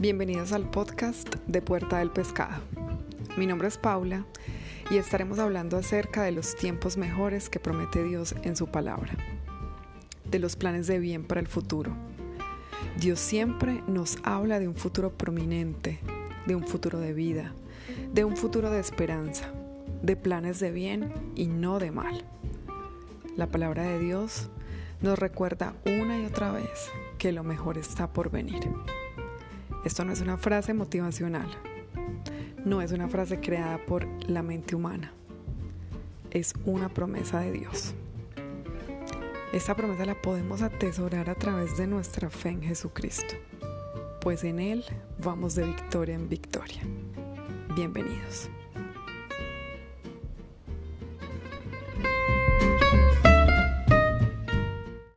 Bienvenidos al podcast de Puerta del Pescado. Mi nombre es Paula y estaremos hablando acerca de los tiempos mejores que promete Dios en su palabra, de los planes de bien para el futuro. Dios siempre nos habla de un futuro prominente, de un futuro de vida, de un futuro de esperanza, de planes de bien y no de mal. La palabra de Dios nos recuerda una y otra vez que lo mejor está por venir. Esto no es una frase motivacional, no es una frase creada por la mente humana, es una promesa de Dios. Esta promesa la podemos atesorar a través de nuestra fe en Jesucristo, pues en Él vamos de victoria en victoria. Bienvenidos.